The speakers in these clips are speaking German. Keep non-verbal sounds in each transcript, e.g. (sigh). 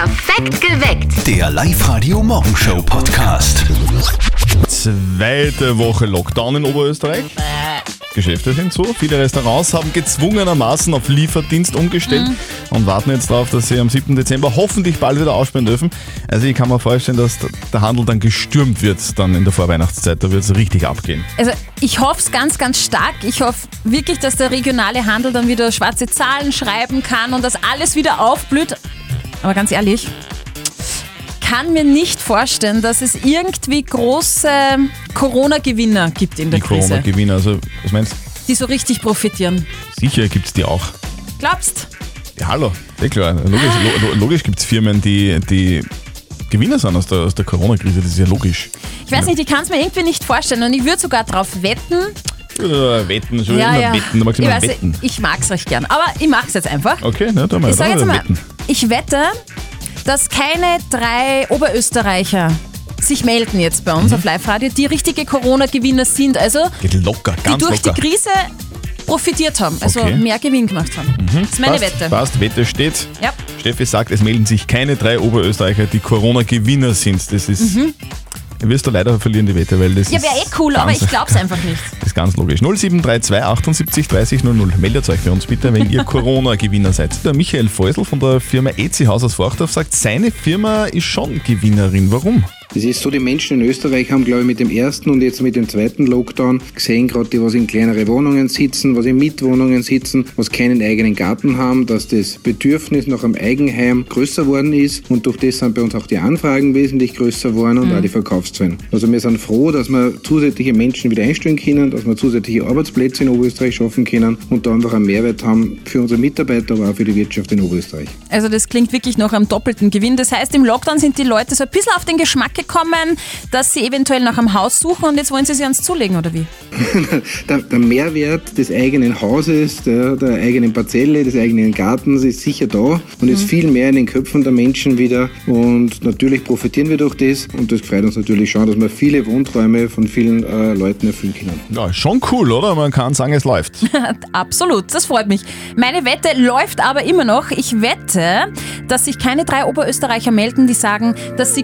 Perfekt geweckt. Der Live-Radio-Morgenshow-Podcast. Zweite Woche Lockdown in Oberösterreich. Geschäfte sind zu. Viele Restaurants haben gezwungenermaßen auf Lieferdienst umgestellt und warten jetzt darauf, dass sie am 7. Dezember hoffentlich bald wieder aufsperren dürfen. Also ich kann mir vorstellen, dass der Handel dann gestürmt wird dann in der Vorweihnachtszeit. Da wird es richtig abgehen. Also ich hoffe es ganz, ganz stark. Ich hoffe wirklich, dass der regionale Handel dann wieder schwarze Zahlen schreiben kann und dass alles wieder aufblüht. Aber ganz ehrlich, kann mir nicht vorstellen, dass es irgendwie große Corona-Gewinner gibt in der Die Krise, Corona-Gewinner. Also, was meinst du? die so richtig profitieren. Sicher gibt es die auch. Glaubst? Ja, hallo. Eh klar. Logisch, lo, logisch gibt es Firmen, die, die Gewinner sind aus der, aus der Corona-Krise. Das ist ja logisch. Ich weiß nicht, ich kann es mir irgendwie nicht vorstellen und ich würde sogar darauf wetten. Äh, wetten, schon immer wetten. Du magst ich, immer weiß, wetten. ich mag es recht gern, aber ich mache es jetzt einfach. Okay, na, da mal, Ich sage da jetzt mal, wetten. Ich wette, dass keine drei Oberösterreicher sich melden jetzt bei Mhm. uns auf Live-Radio, die richtige Corona-Gewinner sind, also Geht locker, die ganz durch locker. die Krise profitiert haben, also Okay. mehr Gewinn gemacht haben. Das ist meine passt, Wette. Passt, Wette steht. Ja. Steffi sagt, es melden sich keine drei Oberösterreicher, die Corona-Gewinner sind. Das ist. Wirst du leider verlieren, die Wette, weil das. Ja, wäre eh cool, aber ich glaub's einfach nicht. (laughs) ist ganz logisch. 0732 78 30 00. Meldet euch für uns bitte, wenn ihr (laughs) Corona-Gewinner seid. Der Michael Feusel von der Firma EC Haus aus Forchdorf sagt, seine Firma ist schon Gewinnerin. Warum? Es ist so, die Menschen in Österreich haben, glaube ich, mit dem ersten und jetzt mit dem zweiten Lockdown gesehen, gerade die, was in kleinere Wohnungen sitzen, was in Mietwohnungen sitzen, was keinen eigenen Garten haben, dass das Bedürfnis nach einem Eigenheim größer worden ist und durch das sind bei uns auch die Anfragen wesentlich größer geworden und auch die Verkaufszahlen. Also wir sind froh, dass wir zusätzliche Menschen wieder einstellen können, dass wir zusätzliche Arbeitsplätze in Oberösterreich schaffen können und da einfach einen Mehrwert haben für unsere Mitarbeiter, aber auch für die Wirtschaft in Oberösterreich. Also das klingt wirklich nach einem doppelten Gewinn. Das heißt, im Lockdown sind die Leute so ein bisschen auf den Geschmack gekommen, dass sie eventuell nach einem Haus suchen und jetzt wollen sie sich ans Zulegen, oder wie? (laughs) der, der Mehrwert des eigenen Hauses, der, der eigenen Parzelle, des eigenen Gartens ist sicher da und ist viel mehr in den Köpfen der Menschen wieder. Und natürlich profitieren wir durch das und das freut uns natürlich schon, dass wir viele Wohnträume von vielen äh, Leuten erfüllen können. Ja, schon cool, oder? Man kann sagen, es läuft. (laughs) Absolut, das freut mich. Meine Wette läuft aber immer noch. Ich wette, dass sich keine drei Oberösterreicher melden, die sagen, dass sie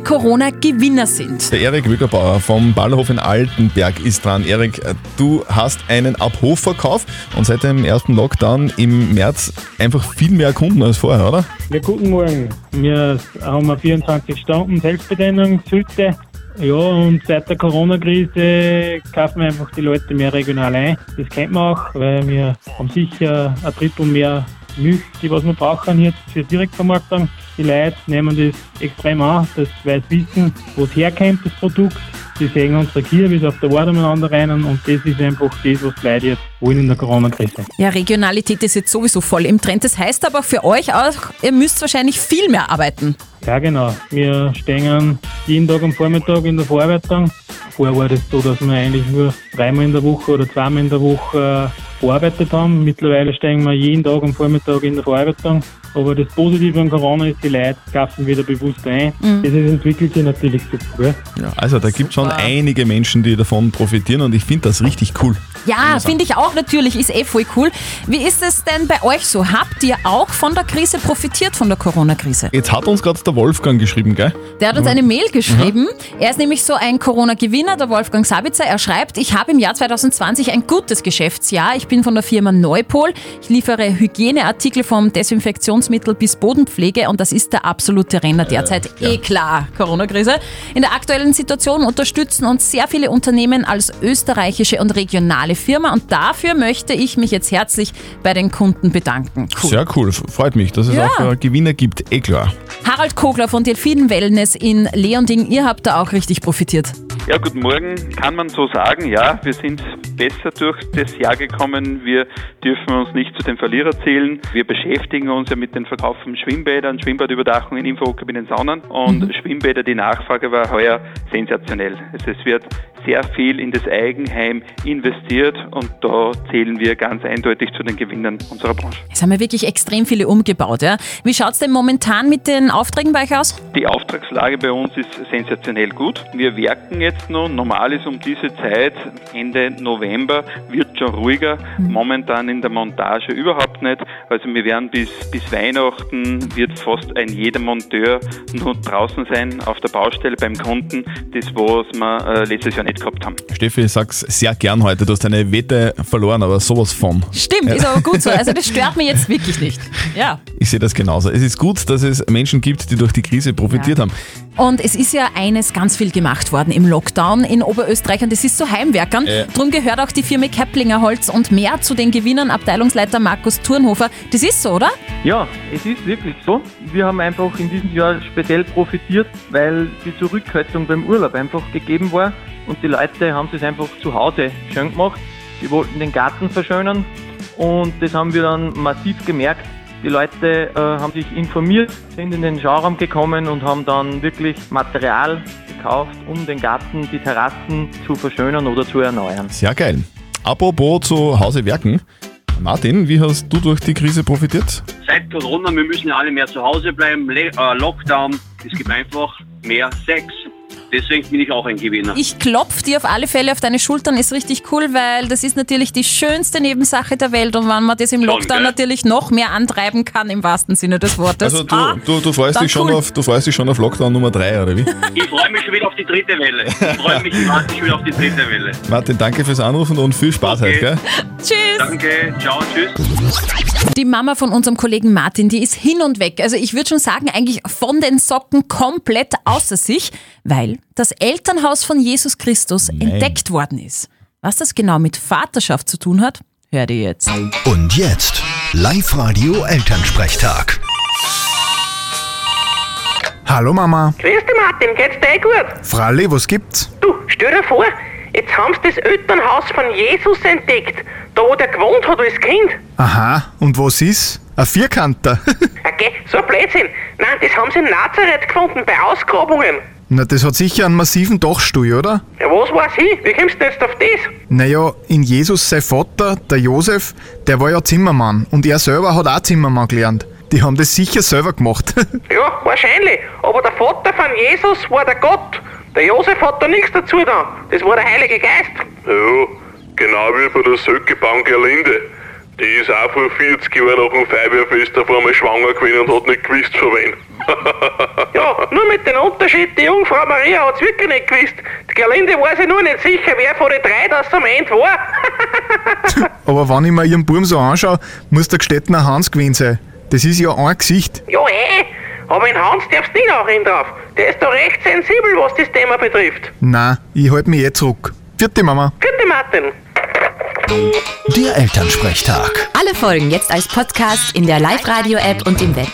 Corona-Gewinner sind. Der Erik Wickerbauer vom Ballerhof in Altenberg ist dran. Erik, du hast einen Abhofverkauf und seit dem ersten Lockdown im März einfach viel mehr Kunden als vorher, oder? Ja, guten Morgen. Wir haben eine 24 Stunden Selbstbedienungshütte. Ja, und seit der Corona-Krise kaufen einfach die Leute mehr regional ein. Das kennt man auch, weil wir haben sicher ein Drittel mehr Milch, die was wir brauchen jetzt für Direktvermarktung. Die Leute nehmen das extrem an, dass sie wissen, wo es herkommt, das Produkt. Sie sehen unsere bis auf der Wart umeinander rennen und das ist einfach das, was die Leute jetzt wollen in der Corona-Krise. Ja, Regionalität ist jetzt sowieso voll im Trend. Das heißt aber für euch auch, ihr müsst wahrscheinlich viel mehr arbeiten. Ja, genau. Wir stehen jeden Tag am Vormittag in der Verarbeitung. Vorher war das so, dass wir eigentlich nur dreimal in der Woche oder zweimal in der Woche verarbeitet haben. Mittlerweile stehen wir jeden Tag am Vormittag in der Verarbeitung. Aber das Positive an Corona ist, die Leute kaufen wieder bewusst ein. Das ist, entwickelt sich natürlich super. Ja, also da gibt es schon einige Menschen, die davon profitieren und ich finde das richtig cool. Ja, finde ich auch natürlich, ist eh voll cool. Wie ist es denn bei euch so? Habt ihr auch von der Krise profitiert, von der Corona-Krise? Jetzt hat uns gerade der Wolfgang geschrieben, gell? Der hat uns eine Mail geschrieben. Er ist nämlich so ein Corona-Gewinner, der Wolfgang Sabitzer. Er schreibt, ich habe im Jahr 2020 ein gutes Geschäftsjahr. Ich bin von der Firma Neupol. Ich liefere Hygieneartikel vom Desinfektionsmittel bis Bodenpflege und das ist der absolute Renner derzeit. Eh klar, Corona-Krise. In der aktuellen Situation unterstützen uns sehr viele Unternehmen als österreichische und regionale Firma und dafür möchte ich mich jetzt herzlich bei den Kunden bedanken. Cool. Sehr cool, freut mich, dass es Ja. auch äh, Gewinner gibt, eh klar. Harald Kogler von Delfin Wellness in Leonding, ihr habt da auch richtig profitiert. Ja, guten Morgen. Kann man so sagen, ja, wir sind besser durch das Jahr gekommen. Wir dürfen uns nicht zu den Verlierer zählen. Wir beschäftigen uns ja mit dem Verkauf von Schwimmbädern, Schwimmbadüberdachungen, Infokabinen, Saunen und Schwimmbäder. Die Nachfrage war heuer sensationell. Also es wird sehr viel in das Eigenheim investiert und da zählen wir ganz eindeutig zu den Gewinnern unserer Branche. Es haben ja wirklich extrem viele umgebaut. Ja? Wie schaut es denn momentan mit den Aufträgen bei euch aus? Die Auftragslage bei uns ist sensationell gut. Wir werken jetzt noch. Normal ist um diese Zeit, Ende November, wird schon ruhiger. Momentan in der Montage überhaupt nicht. Also wir werden bis, bis Weihnachten, wird fast ein jeder Monteur nur draußen sein auf der Baustelle beim Kunden. Das, was wir äh, letztes Jahr nicht gehabt haben. Steffi, ich sag's sehr gern heute. Du hast deine Wette verloren, aber sowas von. Stimmt, ist aber gut so. Also das stört mich jetzt (laughs) wirklich nicht. Ja. Ich sehe das genauso. Es ist gut, dass es Menschen gibt, die durch die Krise profitiert haben. Und es ist ja eines ganz viel gemacht worden im Lockdown in Oberösterreich und das ist zu Heimwerkern. Ja. Drum gehört auch die Firma Keplinger Holz und mehr zu den Gewinnern Abteilungsleiter Markus Thurnhofer. Das ist so, oder? Ja, es ist wirklich so. Wir haben einfach in diesem Jahr speziell profitiert, weil die Zurückhaltung beim Urlaub einfach gegeben war und die Leute haben es einfach zu Hause schön gemacht. Die wollten den Garten verschönern und das haben wir dann massiv gemerkt. Die Leute äh, haben sich informiert, sind in den Schauraum gekommen und haben dann wirklich Material gekauft, um den Garten, die Terrassen zu verschönern oder zu erneuern. Sehr geil. Apropos zu Hause werken. Martin, wie hast du durch die Krise profitiert? Seit Corona, wir müssen ja alle mehr zu Hause bleiben, Le äh, Lockdown, es gibt einfach mehr Sex. Deswegen bin ich auch ein Gewinner. Ich klopf dir auf alle Fälle auf deine Schultern, ist richtig cool, weil das ist natürlich die schönste Nebensache der Welt und wenn man das im Schon, Lockdown gell? natürlich noch mehr antreiben kann, im wahrsten Sinne des Wortes. Also du, Ah, du, du, freust dich schon cool. auf, du freust dich schon auf Lockdown Nummer 3, oder wie? Ich freue mich schon wieder auf die dritte Welle. Ich (laughs) freue mich schon wieder auf die dritte Welle. Martin, danke fürs Anrufen und viel Spaß Okay. heute, gell? (laughs) Tschüss! Danke, ciao, tschüss. Die Mama von unserem Kollegen Martin, die ist hin und weg. Also ich würde schon sagen, eigentlich von den Socken komplett außer sich, weil das Elternhaus von Jesus Christus entdeckt worden ist. Was das genau mit Vaterschaft zu tun hat, hört ihr jetzt. Und jetzt Live-Radio Elternsprechtag. Hallo Mama. Grüß dich Martin, geht's dir eh gut? Fralli, was gibt's? Du, stell dir vor, jetzt haben sie das Elternhaus von Jesus entdeckt, da wo der gewohnt hat als Kind. Aha, und was ist? Ein Vierkanter. (laughs) Okay, so ein Blödsinn. Nein, das haben sie in Nazareth gefunden, bei Ausgrabungen. Na, das hat sicher einen massiven Dachstuhl, oder? Ja, was weiß ich? Wie kommst du jetzt auf das? Naja, in Jesus sein Vater, der Josef, der war ja Zimmermann und er selber hat auch Zimmermann gelernt. Die haben das sicher selber gemacht. (laughs) Ja, wahrscheinlich. Aber der Vater von Jesus war der Gott. Der Josef hat da nichts dazu da. Das war der Heilige Geist. Ja, genau wie bei der Söckebank Gerlinde. Die ist auch vor 40 Jahren nach dem Feuerwehrfest auf einmal schwanger gewesen und hat nicht gewusst von wem. (laughs) Ja, nur mit dem Unterschied, die Jungfrau Maria hat's wirklich nicht gewusst. Die Gerlinde war sich nur nicht sicher, wer von den drei das am Ende war. (laughs) Aber wenn ich mir ihren Burm so anschaue, muss der Gestettener Hans gewesen sein. Das ist ja ein Gesicht. Ja, eh. Aber in Hans darfst du nicht auch hin drauf. Der ist da recht sensibel, was das Thema betrifft. Na, ich halte mich eh zurück. Vierte Mama. Gute Martin. Der Elternsprechtag. Alle Folgen jetzt als Podcast in der Live-Radio-App und im Web.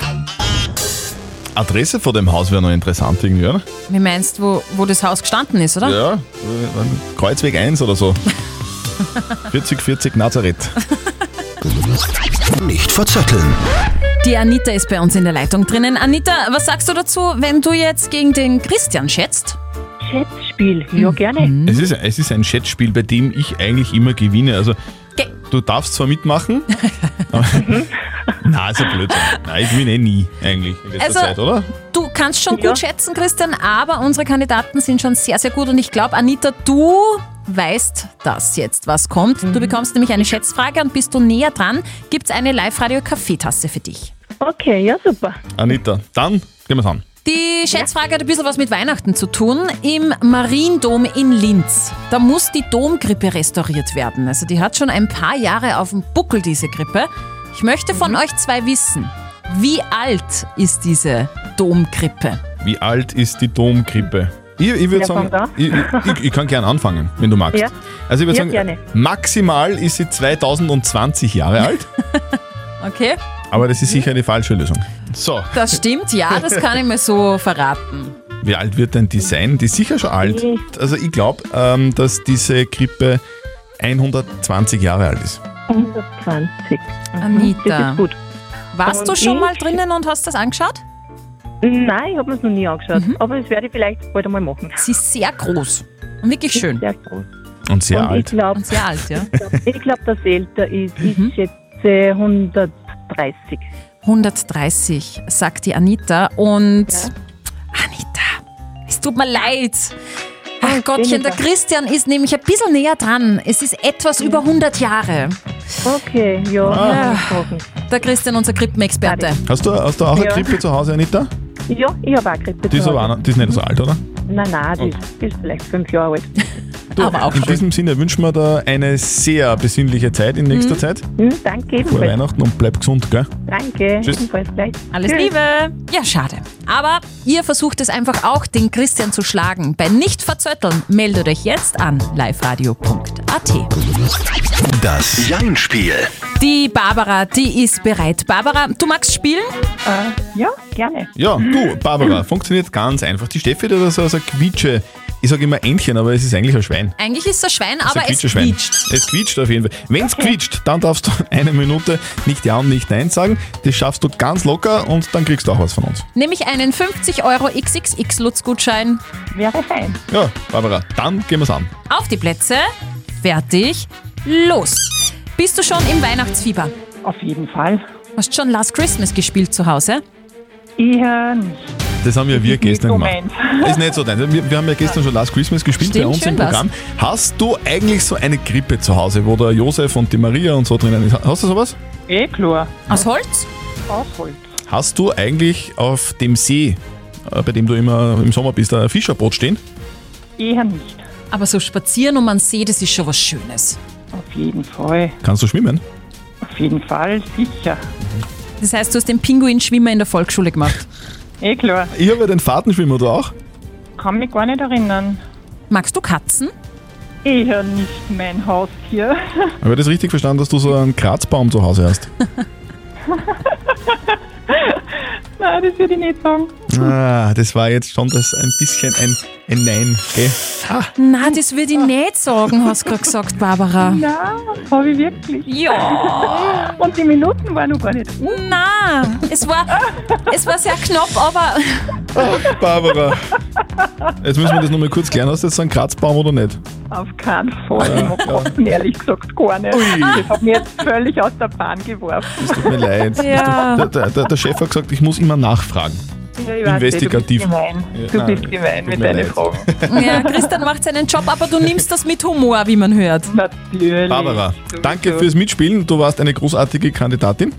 Adresse von dem Haus wäre noch interessant irgendwie, oder? Wie meinst du, wo, wo das Haus gestanden ist, oder? Ja, äh, Kreuzweg 1 oder so. (laughs) 4040 Nazareth. (laughs) Nicht verzetteln. Die Anita ist bei uns in der Leitung drinnen. Anita, was sagst du dazu, wenn du jetzt gegen den Christian schätzt? Schätzspiel, ja gerne. Es ist, es ist ein Schätzspiel, bei dem ich eigentlich immer gewinne. Also, Ge- du darfst zwar mitmachen, (laughs) aber. (laughs) Nein, ist ja Blödsinn. Nein, ich gewinne eh nie eigentlich in letzter Also- Zeit, oder? Du kannst schon Ja. gut schätzen, Christian, aber unsere Kandidaten sind schon sehr, sehr gut und ich glaube, Anita, du weißt das jetzt, was kommt. Du bekommst nämlich eine Schätzfrage und bist du näher dran, gibt es eine Live-Radio-Kaffeetasse für dich. Okay, ja super. Anita, dann gehen wir's an. Die Schätzfrage hat ein bisschen was mit Weihnachten zu tun. Im Mariendom in Linz, da muss die Domgrippe restauriert werden. Also die hat schon ein paar Jahre auf dem Buckel, diese Grippe. Ich möchte von euch zwei wissen, wie alt ist diese Domgrippe? Wie alt ist die Domgrippe? Ich, ich würde Wer sagen, fängt an? ich, ich, ich kann gerne anfangen, wenn du magst. Ja. Also ich würde Ja, sagen, gerne. maximal ist sie 2020 Jahre (laughs) alt, Okay, aber das ist sicher die falsche Lösung. So, das stimmt, ja, das kann ich mir so verraten. wie alt wird denn die sein? Die ist sicher schon alt. Also ich glaube, ähm, dass diese Grippe 120 Jahre alt ist. 120. Anita. Das ist gut. Warst du Und schon mal drinnen und hast das angeschaut? Nein, ich habe mir es noch nie angeschaut. Aber das werde ich vielleicht bald einmal machen. Sie ist sehr groß. Wirklich schön. Sehr groß. Und sehr Und alt. Ich glaube, Und sehr alt, ja. (laughs) ich glaub, dass er älter ist. Ich Mhm. schätze 130. 130, sagt die Anita. Und Anita, es tut mir leid. Ach Gottchen, der Christian ist nämlich ein bisschen näher dran. Es ist etwas über 100 Jahre. Okay, ja. Ah. Ja, Der Christian, unser Krippenexperte. Hast du, hast du auch eine Ja. Krippe zu Hause, Anita? ja ich habe auch Grippe. Die ist, zu aber Hause. auch, die ist nicht so alt, oder? Nein, nein, die ist, die ist vielleicht fünf Jahre alt. Du, in diesem Sinne wünschen wir dir eine sehr besinnliche Zeit in nächster Mhm. Zeit. Hm, danke ebenfalls. Weihnachten und bleib gesund, gell? Danke. Tschüss. Ebenfalls gleich. Alles Tschüss. Liebe. Ja, schade. Aber ihr versucht es einfach auch, den Christian zu schlagen. Bei nicht verzötteln meldet euch jetzt an liveradio.at. Das Jein-Spiel. Die Barbara, die ist bereit. Barbara, du magst spielen? Äh, ja, gerne. Ja, du, Barbara, funktioniert ganz einfach. Die Steffi hat da so, so ein Quietsche, ich sage immer Entchen, aber es ist eigentlich ein Schwein. Eigentlich ist es ein Schwein, Es ist ein aber es quietscht. Es quietscht auf jeden Fall. Wenn es quietscht, dann darfst du (laughs) eine Minute nicht Ja und nicht Nein sagen. Das schaffst du ganz locker und dann kriegst du auch was von uns. Nämlich einen 50 Euro XXX-Lutz-Gutschein. Wäre fein. Ja, Barbara, dann gehen wir's an. Auf die Plätze, fertig, los. Bist du schon im Weihnachtsfieber? Auf jeden Fall. Hast du schon Last Christmas gespielt zu Hause? Eher nicht. Das haben ja wir gestern gemacht. (laughs) Ist nicht so dein. Wir, wir haben ja gestern schon Last Christmas gespielt Stimmt, bei uns schön im war's. Programm. Hast du eigentlich so eine Krippe zu Hause, wo der Josef und die Maria und so drinnen ist? Hast du sowas? Eh klar. Aus Holz? Aus Holz. Hast du eigentlich auf dem See, äh, bei dem du immer im Sommer bist, ein Fischerboot stehen? Eher nicht. Aber so spazieren um einen See, das ist schon was Schönes. Auf jeden Fall. Kannst du schwimmen? Auf jeden Fall, sicher. Das heißt, du hast den Pinguin-Schwimmer in der Volksschule gemacht. (laughs) Eh klar. Ich habe ja den Fahrtenschwimmer, du auch? Kann mich gar nicht erinnern. Magst du Katzen? Eher nicht mein Haustier. (laughs) Habe ich das richtig verstanden, dass du so einen Kratzbaum zu Hause hast? (laughs) Nein, das würde ich nicht sagen. Ah, das war jetzt schon das ein bisschen ein, ein Nein, gell? Ah, Nein, das würde ich nicht sagen, hast du gerade gesagt, Barbara. Nein, habe ich wirklich. Ja. Und die Minuten waren noch gar nicht. Nein, es war, es war sehr knapp, aber Barbara. Jetzt müssen wir das nochmal kurz klären. Hast du jetzt so einen Kratzbaum oder nicht? Auf keinen Fall. Ich mag Katzen ehrlich gesagt gar nicht. Ui. Das hat mich jetzt völlig aus der Bahn geworfen. Es tut mir leid. Ja. Der, der, der, der Chef hat gesagt, ich muss immer nachfragen. Ja, weiß Investigativ. Du bist gemein, Ja, du nein, bist gemein mit deinen. Fragen. (laughs) ja, Christian macht seinen Job, aber du nimmst das mit Humor, wie man hört. Natürlich. Barbara, danke fürs Mitspielen. Du warst eine großartige Kandidatin.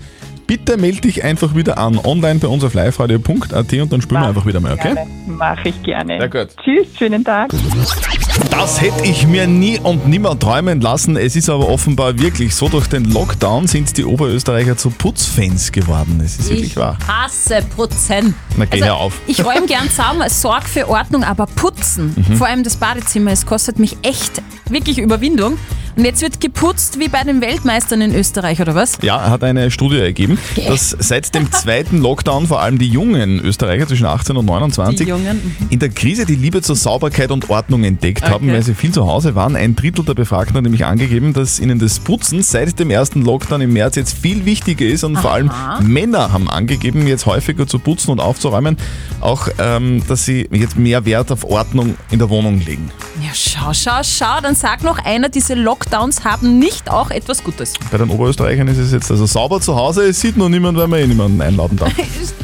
Bitte melde dich einfach wieder an, online bei uns auf liveradio.at und dann spielen wir einfach wieder mal, okay? Gerne. Mache ich gerne. Sehr gut. Tschüss, schönen Tag. Das hätte ich mir nie und nimmer träumen lassen. Es ist aber offenbar wirklich so, durch den Lockdown sind die Oberösterreicher zu Putzfans geworden. Es ist wirklich Ich wahr. hasse Putzen. Na, geh hör auf. Ich räume gern zusammen, sorg für Ordnung, aber putzen, Mhm. vor allem das Badezimmer, es kostet mich echt wirklich Überwindung. Und jetzt wird geputzt wie bei den Weltmeistern in Österreich, oder was? Ja, hat eine Studie ergeben, dass seit dem zweiten Lockdown vor allem die jungen Österreicher zwischen 18 und 29 Die Jungen. in der Krise die Liebe zur Sauberkeit und Ordnung entdeckt haben, weil sie viel zu Hause waren. Ein Drittel der Befragten hat nämlich angegeben, dass ihnen das Putzen seit dem ersten Lockdown im März jetzt viel wichtiger ist und vor allem Aha. Männer haben angegeben, jetzt häufiger zu putzen und aufzuräumen, auch ähm, dass sie jetzt mehr Wert auf Ordnung in der Wohnung legen. Ja, schau, schau, schau, dann sag noch einer, diese Lockdowns haben nicht auch etwas Gutes. Bei den Oberösterreichern ist es jetzt also sauber zu Hause, es sieht noch niemand, weil man eh niemanden einladen darf. (laughs)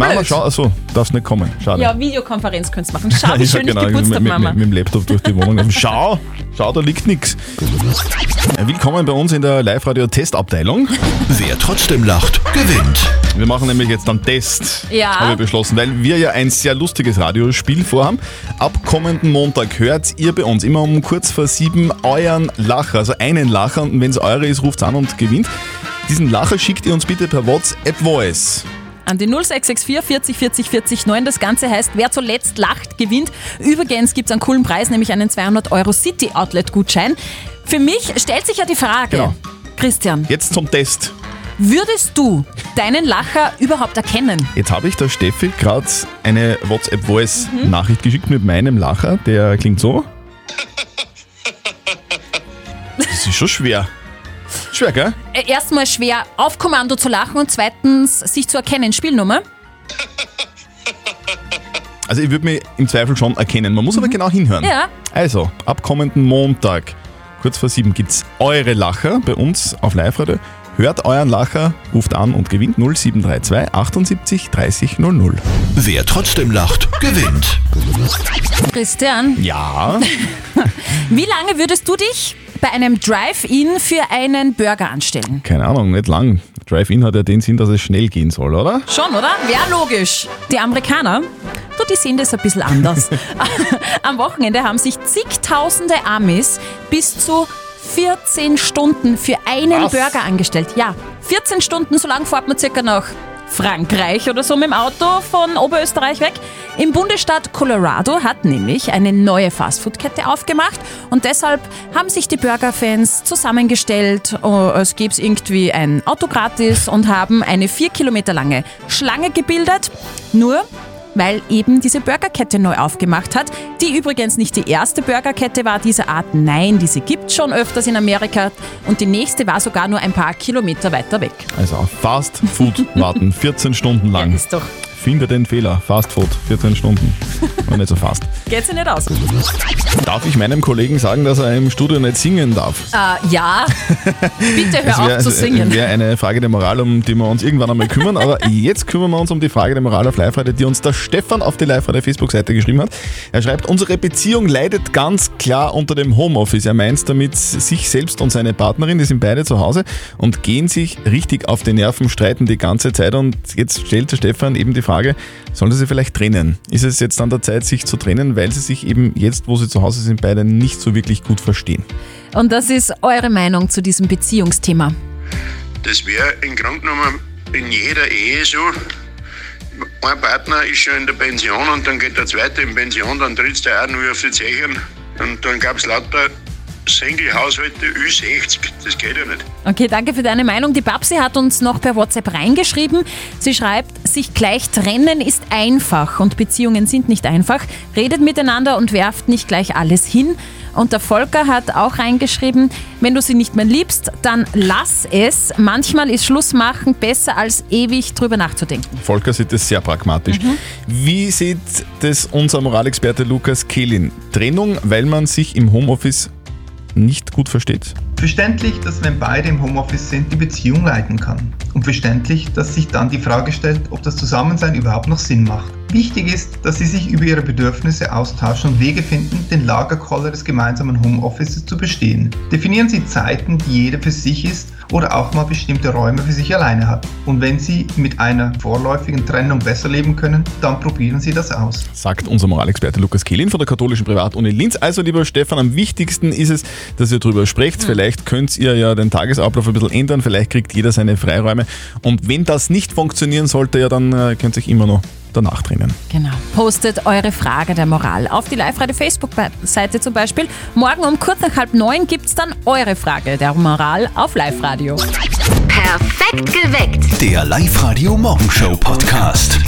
Mama, Blöd. schau, achso, darfst nicht kommen. Schade. Ja, Videokonferenz könntest machen. Schau, wie schön genau, ich geputzt mit, Mama. mit, mit dem Laptop durch die Wohnung. (laughs) Schau, schau, da liegt nichts. Willkommen bei uns in der Live-Radio-Testabteilung. Wer trotzdem lacht, gewinnt. Wir machen nämlich jetzt einen Test, Ja. haben wir beschlossen, weil wir ja ein sehr lustiges Radiospiel vorhaben. Ab kommenden Montag hört ihr bei uns immer um kurz vor sieben euren Lacher, also einen Lacher. Und wenn es eure ist, ruft an und gewinnt. Diesen Lacher schickt ihr uns bitte per WhatsApp Voice. An die 0664 40 40 40 9. Das Ganze heißt, wer zuletzt lacht, gewinnt. Übrigens gibt es einen coolen Preis, nämlich einen 200 Euro City Outlet Gutschein. Für mich stellt sich ja die Frage, Genau. Christian, Jetzt zum Test. würdest du deinen Lacher überhaupt erkennen? Jetzt habe ich der Steffi gerade eine WhatsApp-Voice-Nachricht geschickt mit meinem Lacher. Der klingt so. (laughs) Das ist schon schwer. Schwer, gell? Äh, Erstmal schwer auf Kommando zu lachen und zweitens sich zu erkennen. Spielnummer? Also ich würde mich im Zweifel schon erkennen. Man muss aber genau hinhören. Ja. Also, ab kommenden Montag, kurz vor sieben, gibt's eure Lacher bei uns auf Live-Radio. Hört euren Lacher, ruft an und gewinnt 0732 78 30 00. Wer trotzdem lacht, gewinnt. Christian, Ja, (laughs) wie lange würdest du dich bei einem Drive-In für einen Burger anstellen? keine Ahnung, nicht lang. Drive-In hat ja den Sinn, dass es schnell gehen soll, oder? Schon, oder? Wäre logisch. Die Amerikaner, du, die sehen das ein bisschen anders. (laughs) Am Wochenende haben sich zigtausende Amis bis zu 14 Stunden für einen Was? Burger angestellt. Ja, 14 Stunden, so lang fährt man circa nach Frankreich oder so mit dem Auto von Oberösterreich weg. Im Bundesstaat Colorado hat nämlich eine neue Fastfood-Kette aufgemacht und deshalb haben sich die Burger-Fans zusammengestellt, oh, es gäbe irgendwie ein Auto gratis und haben eine vier Kilometer lange Schlange gebildet. Nur weil eben diese Burgerkette neu aufgemacht hat, die übrigens nicht die erste Burgerkette war dieser Art. Nein, diese gibt schon öfters in Amerika und die nächste war sogar nur ein paar Kilometer weiter weg. Also auf Fast Food warten, (laughs) 14 Stunden lang. Ist doch. Finde den Fehler. Fast Food, 14 Stunden. Und nicht so fast. (laughs) Geht sich nicht aus. Darf ich meinem Kollegen sagen, dass er im Studio nicht singen darf? Äh, ja, (laughs) bitte hör Es auf wär- zu singen. wäre eine Frage der Moral, um die wir uns irgendwann einmal kümmern. Aber (laughs) jetzt kümmern wir uns um die Frage der Moral auf live -Radio, die uns der Stefan auf die live -Radio Facebook-Seite geschrieben hat. Er schreibt, unsere Beziehung leidet ganz klar unter dem Homeoffice. Er meint damit sich selbst und seine Partnerin, die sind beide zu Hause und gehen sich richtig auf die Nerven, streiten die ganze Zeit. Und jetzt stellt der Stefan eben die Frage, sollen sie sich vielleicht trennen? Ist es jetzt an der Zeit, sich zu trennen, weil sie sich eben jetzt, wo sie zu Hause sind, beide nicht so wirklich gut verstehen? Und das ist eure Meinung zu diesem Beziehungsthema. Das wäre im Grunde genommen in jeder Ehe so. Ein Partner ist schon in der Pension und dann geht der zweite in Pension, dann tritt der auch nur auf die Zeichen. Und dann gab es lauter Single-Haushalte Ü60. Das geht ja nicht. Okay, danke für deine Meinung. Die Babsi hat uns noch per WhatsApp reingeschrieben. Sie schreibt, sich gleich trennen ist einfach und Beziehungen sind nicht einfach. Redet miteinander und werft nicht gleich alles hin. Und der Volker hat auch reingeschrieben, wenn du sie nicht mehr liebst, dann lass es. Manchmal ist Schluss machen besser als ewig drüber nachzudenken. Volker sieht das sehr pragmatisch. Wie sieht das unser Moralexperte Lukas Kehlin? Trennung, weil man sich im Homeoffice nicht gut versteht? Verständlich, dass wenn beide im Homeoffice sind, die Beziehung leiden kann. Und verständlich, dass sich dann die Frage stellt, ob das Zusammensein überhaupt noch Sinn macht. Wichtig ist, dass sie sich über ihre Bedürfnisse austauschen und Wege finden, den Lagerkoller des gemeinsamen Homeoffices zu bestehen. Definieren Sie Zeiten, die jeder für sich ist oder auch mal bestimmte Räume für sich alleine hat. Und wenn Sie mit einer vorläufigen Trennung besser leben können, dann probieren Sie das aus. Sagt unser Moralexperte Lukas Kehlin von der katholischen Privatuni Linz. Also, lieber Stefan, am wichtigsten ist es, dass ihr darüber sprecht. Vielleicht könnt ihr ja den Tagesablauf ein bisschen ändern. Vielleicht kriegt jeder seine Freiräume. Und wenn das nicht funktionieren sollte, ja, dann äh, könnt ihr euch immer noch danach trennen. Genau. Postet eure Frage der Moral auf die Live-Radio Facebook-Seite zum Beispiel. Morgen um kurz nach halb neun gibt es dann eure Frage der Moral auf Live-Radio. Perfekt geweckt. Der Live-Radio Morgenshow Podcast.